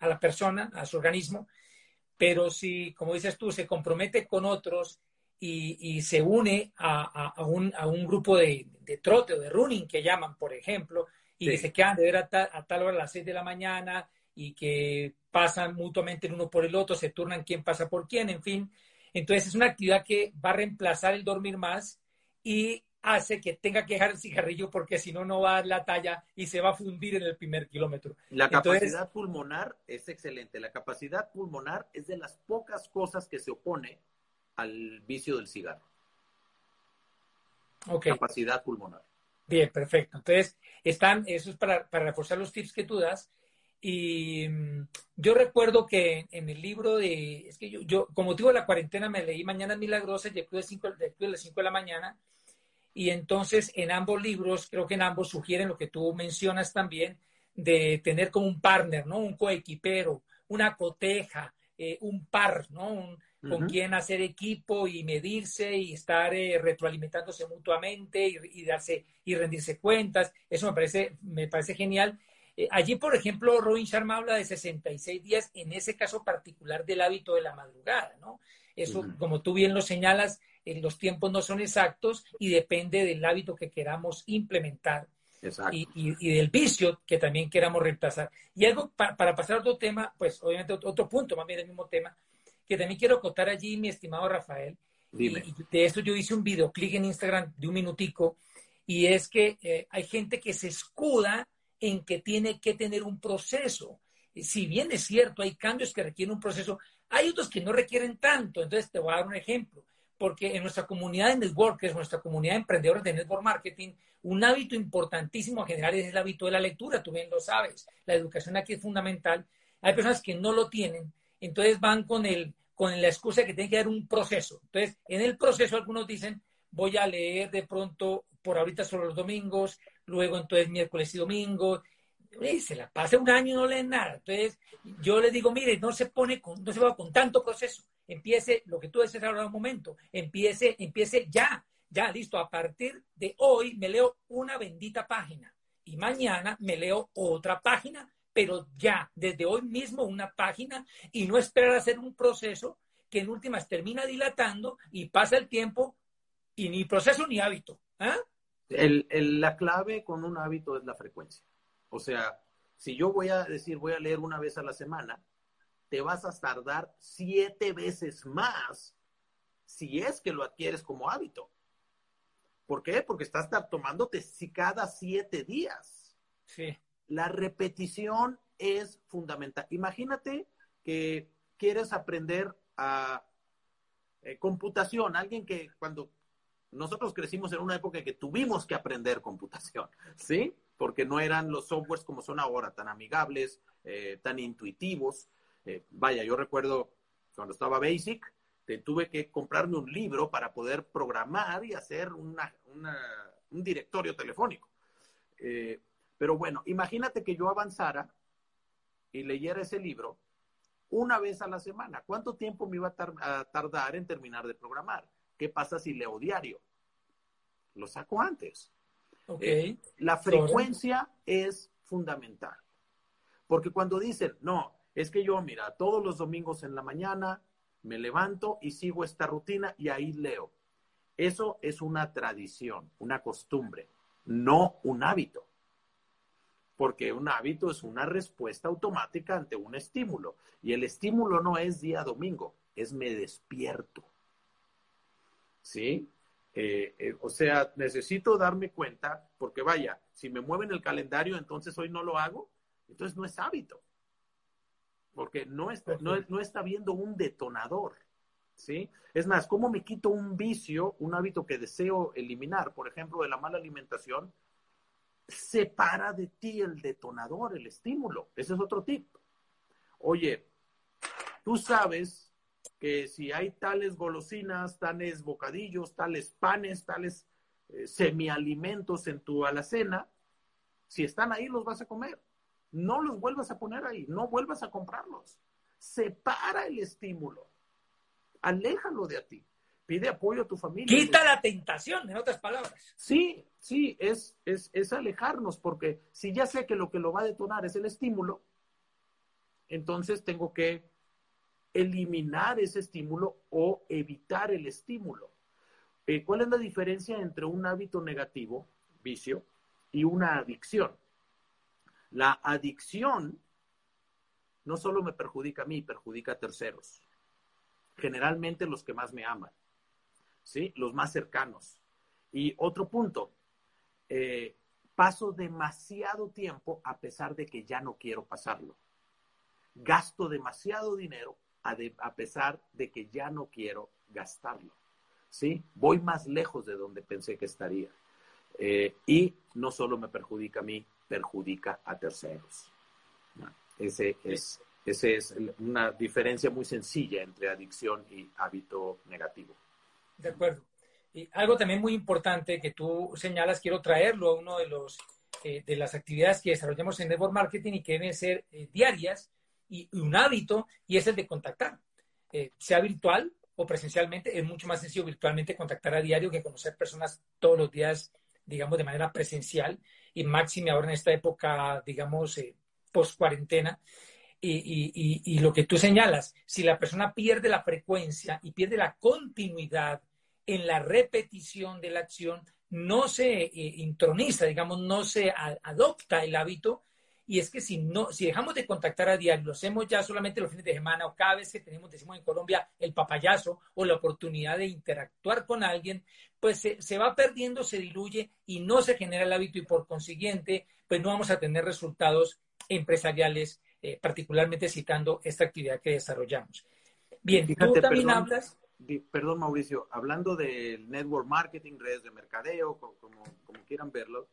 a la persona, a su organismo, pero si, como dices tú, se compromete con otros y, se une a, un, grupo de, trote o de running que llaman, por ejemplo, y que se quedan de ver a, tal hora a las 6 de la mañana y que pasan mutuamente el uno por el otro, se turnan quién pasa por quién, en fin. Entonces es una actividad que va a reemplazar el dormir más y hace que tenga que dejar el cigarrillo porque si no, no va a dar la talla y se va a fundir en el primer kilómetro. La capacidad pulmonar es excelente. La capacidad pulmonar es de las pocas cosas que se opone al vicio del cigarro. Okay. Capacidad pulmonar. Bien, perfecto. Entonces, están, eso es para, para reforzar los tips que tú das. Y mm, yo recuerdo que en el libro de, es que yo, yo como digo, la cuarentena me leí Mañana después de, cinco, de las 5 de la mañana, y entonces en ambos libros, creo que en ambos sugieren lo que tú mencionas también, de tener como un partner, ¿no? Un coequipero, una coteja, eh, un par, ¿no? con quien hacer equipo y medirse y estar eh, retroalimentándose mutuamente y, darse y rendirse cuentas. Eso me parece, me parece genial. Eh, allí, por ejemplo, Robin Sharma habla de 66 días, en ese caso particular del hábito de la madrugada, ¿no? Eso, como tú bien lo señalas, los tiempos no son exactos y depende del hábito que queramos implementar. Y, y, del vicio que también queramos reemplazar. Y algo para pasar a otro tema, pues obviamente otro punto, más bien del mismo tema, que también quiero acotar allí, mi estimado Rafael. Y, de esto yo hice un videoclip en Instagram de un minutico, y es que eh, hay gente que se escuda en que tiene que tener un proceso. si bien es cierto, hay cambios que requieren un proceso, hay otros que no requieren tanto. Entonces, te voy a dar un ejemplo, porque en nuestra comunidad de networkers, nuestra comunidad de emprendedores de network marketing, un hábito importantísimo a generar es el hábito de la lectura, tú bien lo sabes, la educación aquí es fundamental. Hay personas que no lo tienen, entonces van con, el, con la excusa de que tienen que dar un proceso. Entonces, en el proceso algunos dicen, voy a leer de pronto por ahorita solo los domingos, luego entonces miércoles y domingo, y se la pasa un año y no leen nada. Entonces, yo le digo, mire, no se pone con, no se va con tanto proceso. Empiece lo que tú decías ahora un momento, empiece, empiece ya, ya, listo. A partir de hoy me leo una bendita página y mañana me leo otra página, pero ya, desde hoy mismo una página y no esperar a hacer un proceso que en últimas termina dilatando y pasa el tiempo y ni proceso ni hábito. ¿ah? la clave con un hábito es la frecuencia. O sea, si yo voy a decir voy a leer una vez a la semana, te vas a tardar siete veces más si es que lo adquieres como hábito. ¿Por qué? Porque estás tomándote cada siete días. Sí. La repetición es fundamental. Imagínate que quieres aprender a eh, computación, alguien que cuando nosotros crecimos en una época en que tuvimos que aprender computación, [laughs] ¿sí? porque no eran los softwares como son ahora, tan amigables, eh, tan intuitivos. Eh, vaya, yo recuerdo cuando estaba Basic, te tuve que comprarme un libro para poder programar y hacer un directorio telefónico. Eh, pero bueno, imagínate que yo avanzara y leyera ese libro una vez a la semana. ¿Cuánto tiempo me iba a tardar en terminar de programar? ¿Qué pasa si leo diario? Lo saco antes. Okay. Eh, la frecuencia es fundamental. Porque cuando dicen, no, es que yo, mira, todos los domingos en la mañana me levanto y sigo esta rutina y ahí leo. Eso es una tradición, una costumbre, no un hábito. Porque un hábito es una respuesta automática ante un estímulo. Y el estímulo no es día domingo, es me despierto. ¿Sí? Eh, eh, o sea, necesito darme cuenta, porque vaya, si me mueven el calendario, entonces hoy no lo hago, entonces no es hábito, porque no está, no, está viendo un detonador, ¿sí? Es más, ¿cómo me quito un vicio, un hábito que deseo eliminar, por ejemplo, de la mala alimentación? Separa de ti el detonador, el estímulo. Ese es otro tip. Oye, tú sabes que si hay tales golosinas, tales bocadillos, tales panes, tales eh, semialimentos en tu alacena, si están ahí los vas a comer. No los vuelvas a poner ahí, no vuelvas a comprarlos. Separa el estímulo. Aléjalo de a ti. Pide apoyo a tu familia. Quita la tentación, en otras palabras. Sí, sí, es, es, es alejarnos, porque si ya sé que lo que lo va a detonar es el estímulo, entonces tengo que eliminar ese estímulo o evitar el estímulo. Eh, ¿Cuál es la diferencia entre un hábito negativo, vicio, y una adicción? La adicción no solo me perjudica a mí, perjudica a terceros. Generalmente los que más me aman, ¿sí? Los más cercanos. Y otro punto, eh, paso demasiado tiempo a pesar de que ya no quiero pasarlo. Gasto demasiado dinero a, pesar de que ya no quiero gastarlo. ¿sí? Voy más lejos de donde pensé que estaría. Eh, y no solo me perjudica a mí, perjudica a terceros. Ese es, ese es una diferencia muy sencilla entre adicción y hábito negativo. De acuerdo. Y algo también muy importante que tú señalas, quiero traerlo a uno de los eh, de las actividades que desarrollamos en Network Marketing y que deben ser eh, diarias, y, un hábito y es el de contactar, eh, sea virtual o presencialmente. Es mucho más sencillo virtualmente contactar a diario que conocer personas todos los días, digamos, de manera presencial y máxime ahora en esta época, digamos, eh, post cuarentena. Y, y, y, lo que tú señalas, si la persona pierde la frecuencia y pierde la continuidad en la repetición de la acción, no se eh, introniza, digamos, no se adopta el hábito, y es que si no, si dejamos de contactar a diario, lo hacemos ya solamente los fines de semana o cada vez que tenemos, decimos en Colombia, el papayazo o la oportunidad de interactuar con alguien, pues se, va perdiendo, se diluye y no se genera el hábito y por consiguiente, pues no vamos a tener resultados empresariales eh, particularmente citando esta actividad que desarrollamos. Bien, tú también hablas. Perdón, Mauricio, hablando del network marketing, redes de mercadeo, como, como, quieran verlo,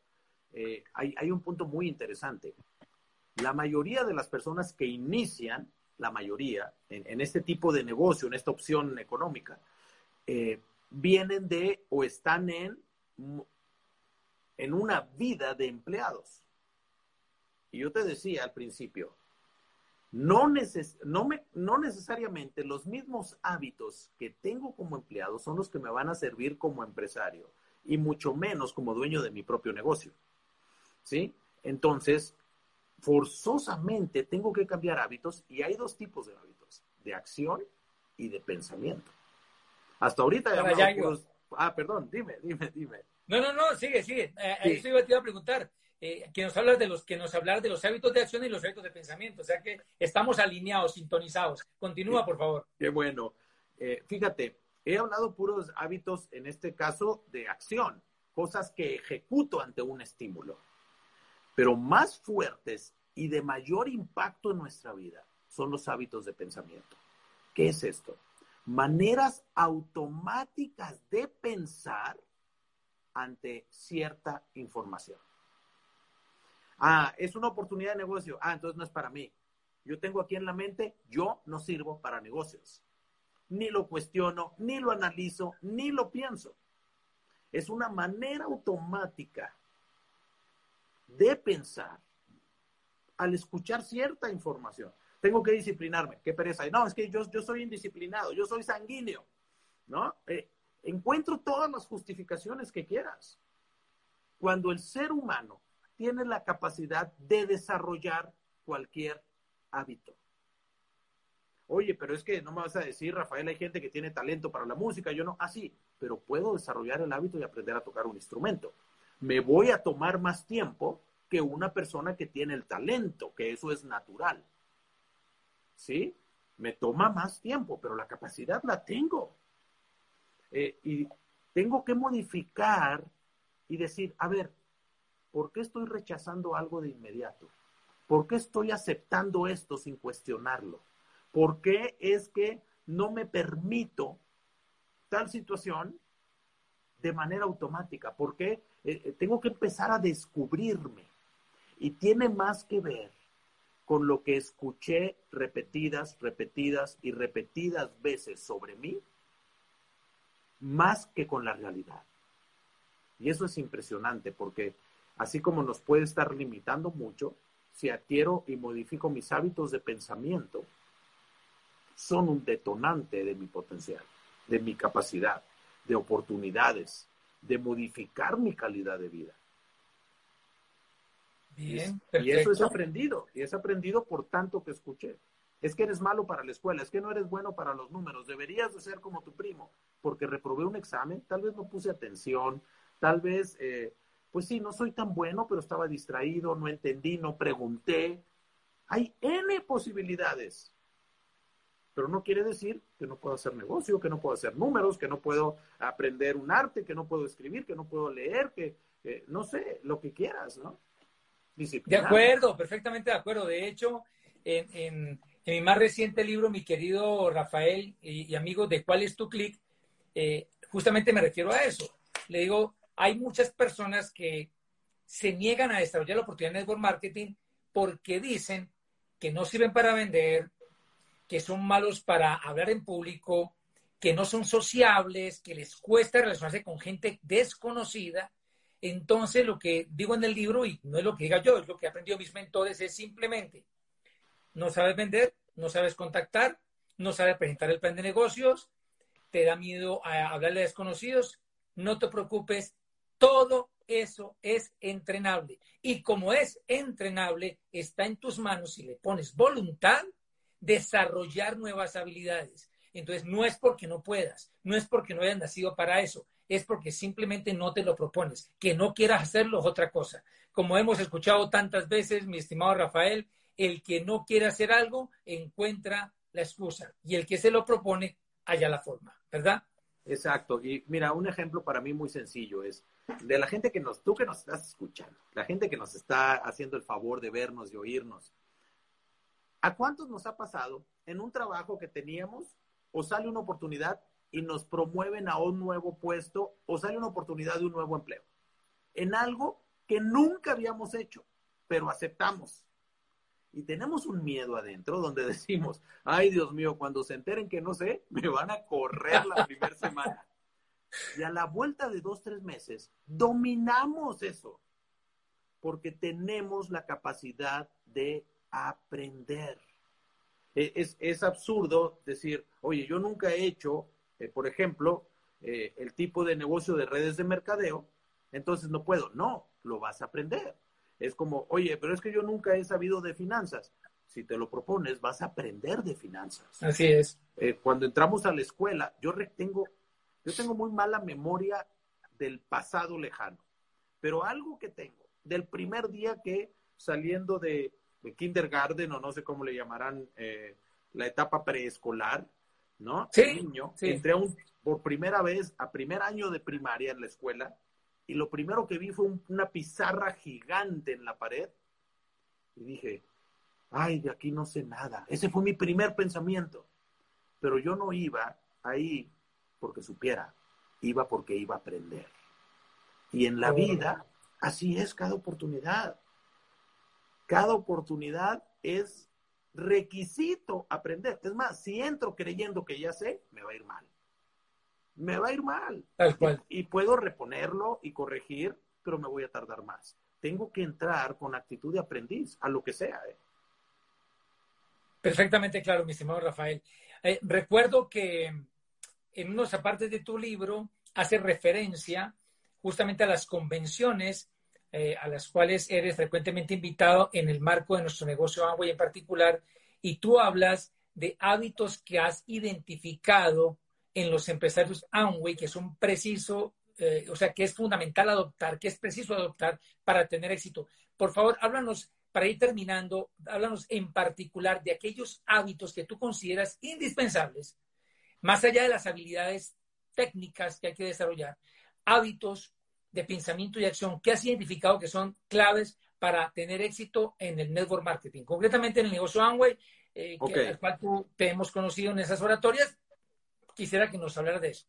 eh, hay, hay un punto muy interesante. La mayoría de las personas que inician, la mayoría, en, este tipo de negocio, en esta opción económica, eh, vienen de o están en, en una vida de empleados. Y yo te decía al principio, no, no, me, no necesariamente los mismos hábitos que tengo como empleado son los que me van a servir como empresario y mucho menos como dueño de mi propio negocio. ¿Sí? Entonces, forzosamente tengo que cambiar hábitos y hay dos tipos de hábitos, de acción y de pensamiento. Hasta ahorita ya... Ah, perdón, dime, dime, dime. No, no, no, sigue, sigue. Eh, Eso iba, te iba a preguntar. Eh, que nos habla de los que nos hablar de los hábitos de acción y los hábitos de pensamiento. O sea que estamos alineados, sintonizados. Continúa, por favor. Qué bueno. Eh, fíjate, he hablado puros hábitos, en este caso, de acción, cosas que ejecuto ante un estímulo. Pero más fuertes y de mayor impacto en nuestra vida son los hábitos de pensamiento. ¿Qué es esto? Maneras automáticas de pensar ante cierta información. Ah, es una oportunidad de negocio. Ah, entonces no es para mí. Yo tengo aquí en la mente, yo no sirvo para negocios. Ni lo cuestiono, ni lo analizo, ni lo pienso. Es una manera automática de pensar al escuchar cierta información. Tengo que disciplinarme. Qué pereza. No, es que yo, yo soy indisciplinado, yo soy sanguíneo. ¿No? Eh, encuentro todas las justificaciones que quieras. Cuando el ser humano tiene la capacidad de desarrollar cualquier hábito. Oye, pero es que no me vas a decir, Rafael, hay gente que tiene talento para la música, yo no, así, ah, pero puedo desarrollar el hábito y aprender a tocar un instrumento. Me voy a tomar más tiempo que una persona que tiene el talento, que eso es natural. ¿Sí? Me toma más tiempo, pero la capacidad la tengo. Eh, y tengo que modificar y decir, a ver, ¿por qué estoy rechazando algo de inmediato? ¿Por qué estoy aceptando esto sin cuestionarlo? ¿Por qué es que no me permito tal situación de manera automática? ¿Por qué eh, eh, tengo que empezar a descubrirme? Y tiene más que ver con lo que escuché repetidas, repetidas y repetidas veces sobre mí, más que con la realidad. Y eso es impresionante porque así como nos puede estar limitando mucho, si adquiero y modifico mis hábitos de pensamiento, son un detonante de mi potencial, de mi capacidad, de oportunidades, de modificar mi calidad de vida. Bien, y eso es aprendido, y es aprendido por tanto que escuché. Es que eres malo para la escuela, es que no eres bueno para los números, deberías de ser como tu primo, porque reprobé un examen, tal vez no puse atención, tal vez eh, pues sí, no soy tan bueno, pero estaba distraído, no entendí, no pregunté. Hay N posibilidades. Pero no quiere decir que no puedo hacer negocio, que no puedo hacer números, que no puedo aprender un arte, que no puedo escribir, que no puedo leer, que no sé, lo que quieras, ¿no? De acuerdo, perfectamente de acuerdo. De hecho, en, mi más reciente libro, mi querido Rafael y, amigos de ¿Cuál es tu clic? Eh, justamente me refiero a eso. Le digo, hay muchas personas que se niegan a desarrollar la oportunidad de network marketing porque dicen que no sirven para vender, que son malos para hablar en público, que no son sociables, que les cuesta relacionarse con gente desconocida. Entonces, lo que digo en el libro, y no es lo que diga yo, es lo que he aprendido mis mentores, es simplemente, no sabes vender, no sabes contactar, no sabes presentar el plan de negocios, te da miedo a hablarle a desconocidos, no te preocupes, todo eso es entrenable. Y como es entrenable, está en tus manos, si le pones voluntad, desarrollar nuevas habilidades. Entonces, no es porque no puedas, no es porque no hayas nacido para eso, es porque simplemente no te lo propones. Que no quieras hacerlo es otra cosa. Como hemos escuchado tantas veces, mi estimado Rafael, el que no quiere hacer algo encuentra la excusa y el que se lo propone halla la forma, ¿verdad? Exacto. Y mira, un ejemplo para mí muy sencillo es de la gente que nos, tú que nos estás escuchando, la gente que nos está haciendo el favor de vernos y oírnos. ¿A cuántos nos ha pasado en un trabajo que teníamos o sale una oportunidad y nos promueven a un nuevo puesto o sale una oportunidad de un nuevo empleo? En algo que nunca habíamos hecho, pero aceptamos. Y tenemos un miedo adentro donde [laughs] decimos, ay Dios mío, cuando se enteren que no sé, me van a correr la primera [laughs] semana. Y a la vuelta de dos, tres meses, dominamos eso, porque tenemos la capacidad de aprender. E, es, absurdo decir, oye, yo nunca he hecho, eh, por ejemplo, eh, el tipo de negocio de redes de mercadeo, entonces no puedo. No, lo vas a aprender. Es como, oye, pero es que yo nunca he sabido de finanzas. Si te lo propones, vas a aprender de finanzas. Así es. Eh, cuando entramos a la escuela, yo tengo, yo tengo muy mala memoria del pasado lejano, pero algo que tengo, del primer día que saliendo de, kindergarten o no sé cómo le llamarán, eh, la etapa preescolar, ¿no? Sí, niño, entré un, por primera vez a primer año de primaria en la escuela y lo primero que vi fue una pizarra gigante en la pared y dije, ay, de aquí no sé nada. Ese fue mi primer pensamiento. Pero yo no iba ahí porque supiera, iba porque iba a aprender. Y en la vida, así es cada oportunidad. Cada oportunidad es requisito aprender. Es más, si entro creyendo que ya sé, me va a ir mal. Me va a ir mal. Tal cual. Y, puedo reponerlo y corregir, pero me voy a tardar más. Tengo que entrar con actitud de aprendiz, a lo que sea. ¿eh? Perfectamente claro, mi estimado Rafael. Eh, recuerdo que en unos apartes de tu libro hace referencia justamente a las convenciones eh, a las cuales eres frecuentemente invitado en el marco de nuestro negocio Amway en particular, y tú hablas de hábitos que has identificado en los empresarios Amway que son preciso, eh, o sea, que es fundamental adoptar, que es preciso adoptar para tener éxito. Por favor, háblanos, para ir terminando, háblanos en particular de aquellos hábitos que tú consideras indispensables, más allá de las habilidades técnicas que hay que desarrollar, hábitos de pensamiento y acción que has identificado que son claves para tener éxito en el network marketing, concretamente en el negocio Amway, eh, al cual tú te hemos conocido en esas oratorias. Quisiera que nos hablara de eso.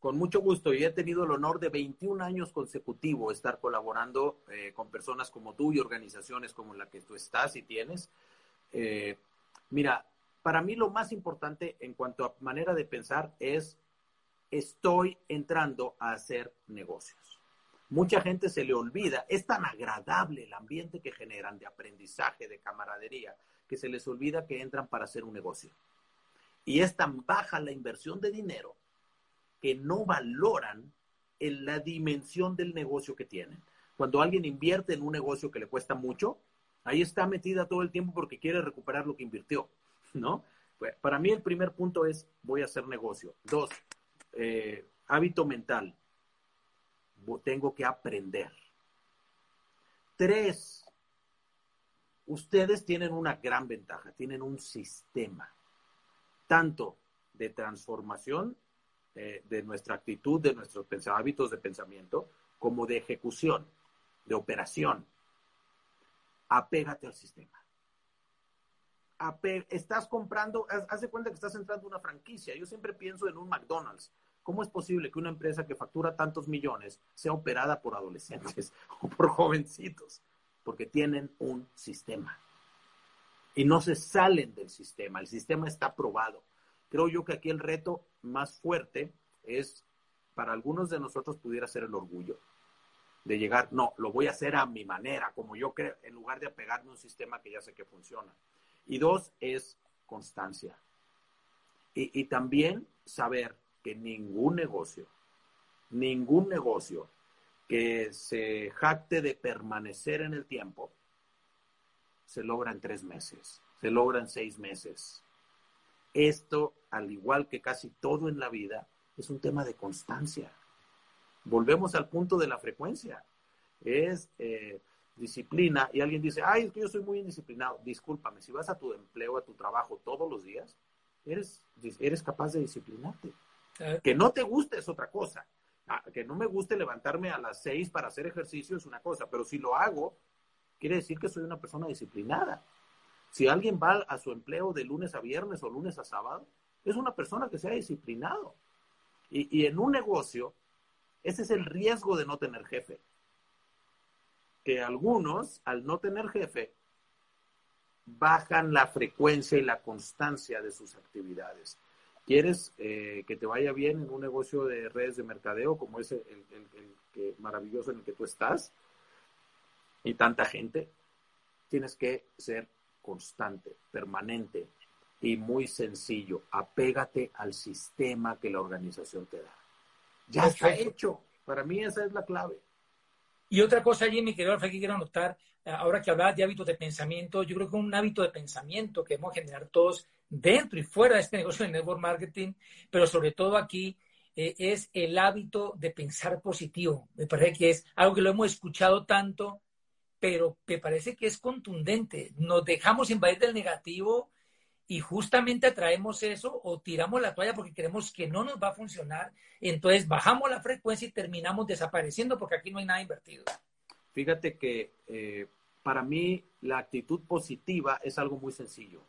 Con mucho gusto. Yo he tenido el honor de 21 años consecutivos estar colaborando eh, con personas como tú y organizaciones como la que tú estás y tienes. Eh, mira, para mí lo más importante en cuanto a manera de pensar es estoy entrando a hacer negocios. Mucha gente se le olvida, es tan agradable el ambiente que generan de aprendizaje, de camaradería, que se les olvida que entran para hacer un negocio. Y es tan baja la inversión de dinero que no valoran en la dimensión del negocio que tienen. Cuando alguien invierte en un negocio que le cuesta mucho, ahí está metida todo el tiempo porque quiere recuperar lo que invirtió, [laughs] ¿no? Pues, para mí el primer punto es voy a hacer negocio. Dos, eh, hábito mental tengo que aprender. Tres, ustedes tienen una gran ventaja, tienen un sistema, tanto de transformación eh, de nuestra actitud, de nuestros hábitos de pensamiento, como de ejecución, de operación. Apégate al sistema. estás comprando, haz, de cuenta que estás entrando en una franquicia. Yo siempre pienso en un McDonald's. ¿Cómo es posible que una empresa que factura tantos millones sea operada por adolescentes [laughs] o por jovencitos? Porque tienen un sistema. Y no se salen del sistema. El sistema está probado. Creo yo que aquí el reto más fuerte es, para algunos de nosotros pudiera ser el orgullo de llegar, no, lo voy a hacer a mi manera, como yo creo, en lugar de apegarme a un sistema que ya sé que funciona. Y dos, es constancia. Y, y también saber que ningún negocio, ningún negocio que se jacte de permanecer en el tiempo, se logra en tres meses, se logra en seis meses. Esto, al igual que casi todo en la vida, es un tema de constancia. Volvemos al punto de la frecuencia. Es eh, disciplina y alguien dice, ay, es que yo soy muy indisciplinado. Discúlpame, si vas a tu empleo, a tu trabajo todos los días, eres, eres capaz de disciplinarte. Que no te guste es otra cosa. Ah, que no me guste levantarme a las seis para hacer ejercicio es una cosa, pero si lo hago, quiere decir que soy una persona disciplinada. Si alguien va a su empleo de lunes a viernes o lunes a sábado, es una persona que se ha disciplinado. Y en un negocio, ese es el riesgo de no tener jefe. Que algunos, al no tener jefe, bajan la frecuencia y la constancia de sus actividades. ¿Quieres eh, que te vaya bien en un negocio de redes de mercadeo como ese el, que, maravilloso en el que tú estás y tanta gente? Tienes que ser constante, permanente y muy sencillo. Apégate al sistema que la organización te da. Ya está hecho. Para mí esa es la clave. Y otra cosa, Jimmy, que que quiero anotar, ahora que hablabas de hábitos de pensamiento, yo creo que un hábito de pensamiento que hemos generar todos dentro y fuera de este negocio de network marketing, pero sobre todo aquí, eh, es el hábito de pensar positivo. Me parece que es algo que lo hemos escuchado tanto, pero me parece que es contundente. Nos dejamos invadir del negativo y justamente atraemos eso o tiramos la toalla porque creemos que no nos va a funcionar. Entonces bajamos la frecuencia y terminamos desapareciendo porque aquí no hay nada invertido. Fíjate que eh, para mí la actitud positiva es algo muy sencillo.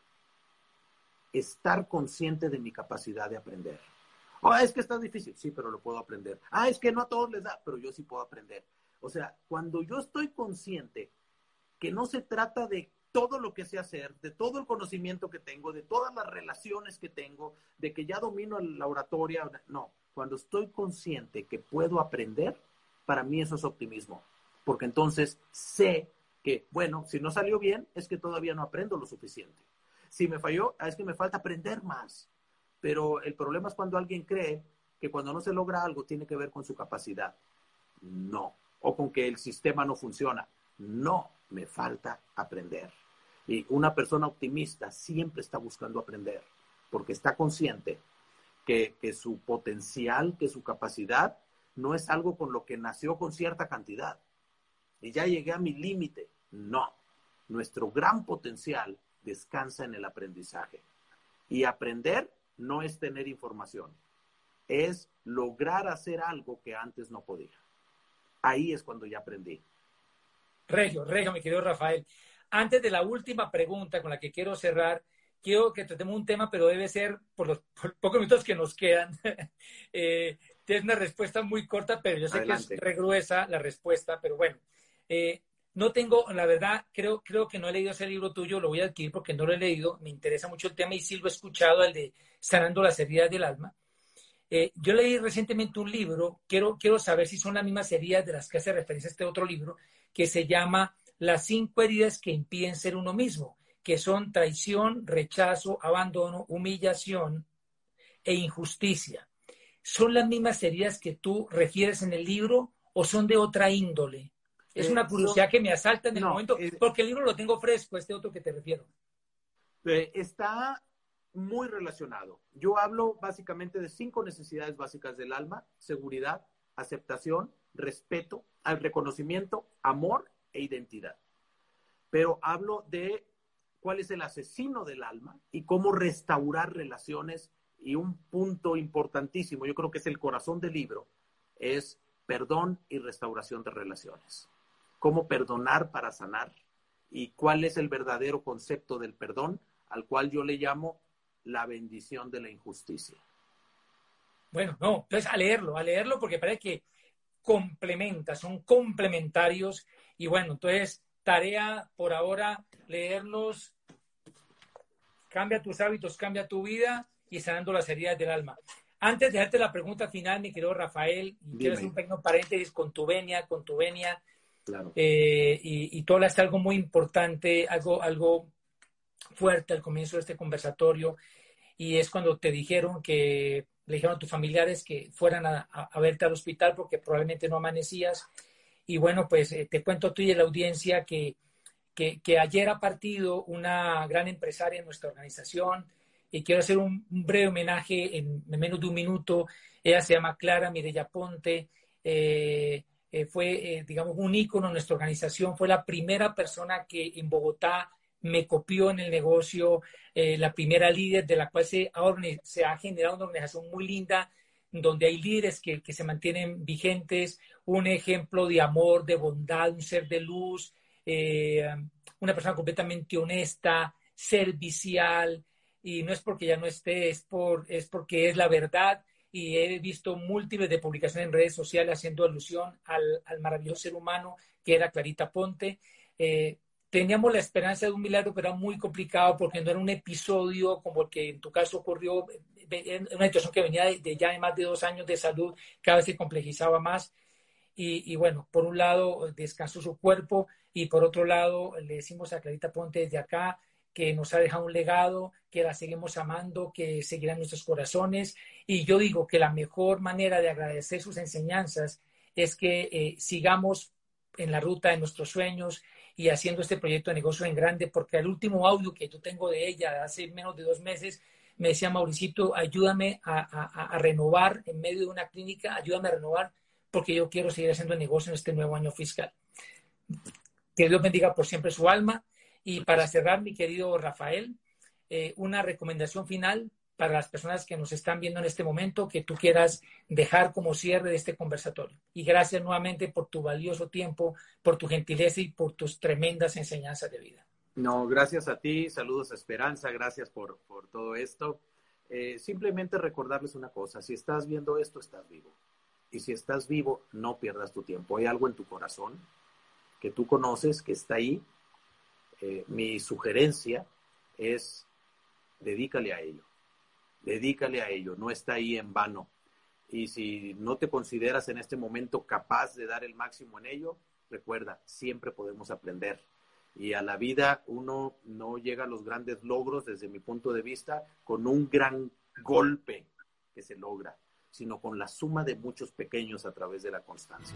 Estar consciente de mi capacidad de aprender. Oh, es que está difícil, sí, pero lo puedo aprender. Ah, es que no a todos les da, pero yo sí puedo aprender. O sea, cuando yo estoy consciente que no se trata de todo lo que sé hacer, de todo el conocimiento que tengo, de todas las relaciones que tengo, de que ya domino la oratoria. No, cuando estoy consciente que puedo aprender, para mí eso es optimismo, porque entonces sé que, bueno, si no salió bien, es que todavía no aprendo lo suficiente. Si me falló, es que me falta aprender más. Pero el problema es cuando alguien cree que cuando no se logra algo tiene que ver con su capacidad. No. O con que el sistema no funciona. No, me falta aprender. Y una persona optimista siempre está buscando aprender, porque está consciente que, su potencial, que su capacidad no es algo con lo que nació con cierta cantidad. Y ya llegué a mi límite. No, nuestro gran potencial descansa en el aprendizaje. Y aprender no es tener información, es lograr hacer algo que antes no podía. Ahí es cuando ya aprendí. Regio, Regio, mi querido Rafael. Antes de la última pregunta con la que quiero cerrar, quiero que tratemos un tema, pero debe ser por los pocos minutos que nos quedan. [laughs] eh, tienes una respuesta muy corta, pero yo sé que es regruesa la respuesta, pero bueno. Eh, no tengo, la verdad, creo, creo que no he leído ese libro tuyo, lo voy a adquirir porque no lo he leído, me interesa mucho el tema y sí lo he escuchado, el de Sanando las heridas del alma. Eh, yo leí recientemente un libro, quiero, quiero saber si son las mismas heridas de las que hace referencia este otro libro, que se llama las cinco heridas que impiden ser uno mismo, que son traición, rechazo, abandono, humillación e injusticia. ¿Son las mismas heridas que tú refieres en el libro o son de otra índole? Es una eh, curiosidad que me asalta en el momento, eh, porque el libro lo tengo fresco, este otro que te refiero. Eh, está muy relacionado. Yo hablo básicamente de cinco necesidades básicas del alma, seguridad, aceptación, respeto, reconocimiento, amor e identidad. Pero hablo de cuál es el asesino del alma y cómo restaurar relaciones. Y un punto importantísimo, yo creo que es el corazón del libro, es perdón y restauración de relaciones. Cómo perdonar para sanar y cuál es el verdadero concepto del perdón, al cual yo le llamo la bendición de la injusticia. Bueno, no, entonces a leerlo, a leerlo porque parece que complementa, son complementarios y bueno, entonces, tarea por ahora, leerlos. Cambia tus hábitos, cambia tu vida y sanando las heridas del alma. Antes de dejarte la pregunta final, mi querido Rafael, quiero hacer un pequeño paréntesis con tu venia, con tu venia. Claro. Eh, y, y tú hablaste algo muy importante, algo, algo fuerte al comienzo de este conversatorio, y es cuando te dijeron que le dijeron a tus familiares que fueran a, a verte al hospital porque probablemente no amanecías y bueno, pues eh, te cuento tú y a la audiencia que, que, ayer ha partido una gran empresaria en nuestra organización y quiero hacer un, breve homenaje en, menos de un minuto. Ella se llama Clara Mireya Ponte. Eh, eh, fue, digamos, un ícono en nuestra organización. Fue la primera persona que en Bogotá me copió en el negocio, la primera líder de la cual se se ha generado una organización muy linda donde hay líderes que, se mantienen vigentes, un ejemplo de amor, de bondad, un ser de luz, eh, una persona completamente honesta, servicial, y no es porque ya no esté, es, por, es porque es la verdad y he visto múltiples de publicaciones en redes sociales haciendo alusión al, maravilloso ser humano que era Clarita Ponte. Eh, teníamos la esperanza de un milagro, pero era muy complicado porque no era un episodio como el que en tu caso ocurrió, en una situación que venía de, ya de más de dos años de salud, cada vez se complejizaba más. Y, y, bueno, por un lado descansó su cuerpo y por otro lado le decimos a Clarita Ponte desde acá que nos ha dejado un legado, que la seguimos amando, que seguirá en nuestros corazones. Y yo digo que la mejor manera de agradecer sus enseñanzas es que eh, sigamos en la ruta de nuestros sueños y haciendo este proyecto de negocio en grande, porque el último audio que yo tengo de ella hace menos de dos meses me decía, Mauricito, ayúdame a, a renovar en medio de una clínica, ayúdame a renovar porque yo quiero seguir haciendo negocio en este nuevo año fiscal. Que Dios bendiga por siempre su alma y para cerrar, mi querido Rafael, eh, una recomendación final para las personas que nos están viendo en este momento que tú quieras dejar como cierre de este conversatorio. Y gracias nuevamente por tu valioso tiempo, por tu gentileza y por tus tremendas enseñanzas de vida. No, gracias a ti, saludos a Esperanza, gracias por, por todo esto. Eh, simplemente recordarles una cosa, si estás viendo esto, estás vivo. Y si estás vivo, no pierdas tu tiempo. Hay algo en tu corazón que tú conoces, que está ahí, eh, mi sugerencia es dedícale a ello, dedícale a ello, no está ahí en vano. Y si no te consideras en este momento capaz de dar el máximo en ello, recuerda, siempre podemos aprender. Y a la vida uno no llega a los grandes logros, desde mi punto de vista, con un gran golpe que se logra, sino con la suma de muchos pequeños a través de la constancia.